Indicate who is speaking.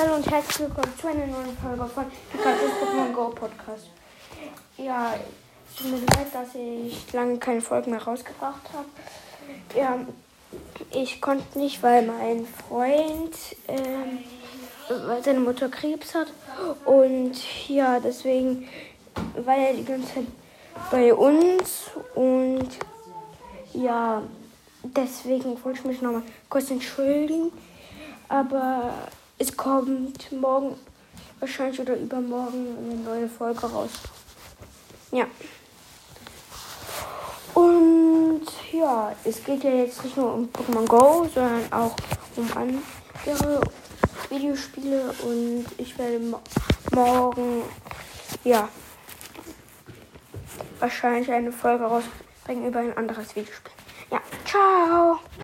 Speaker 1: Hallo und herzlich willkommen zu einer neuen Folge von Pikachu's Pokémon Go Podcast. Ja, es tut mir leid, dass ich lange keine Folgen mehr rausgebracht habe. Ja, ich konnte nicht, weil mein Freund, ähm, weil seine Mutter Krebs hat. Und ja, deswegen war er die ganze Zeit bei uns. Und ja, deswegen wollte ich mich nochmal kurz entschuldigen. Aber es kommt morgen wahrscheinlich oder übermorgen eine neue Folge raus. Ja. Und ja, es geht ja jetzt nicht nur um Pokémon Go, sondern auch um andere Videospiele. Und ich werde mo morgen, ja, wahrscheinlich eine Folge rausbringen über ein anderes Videospiel. Ja, ciao!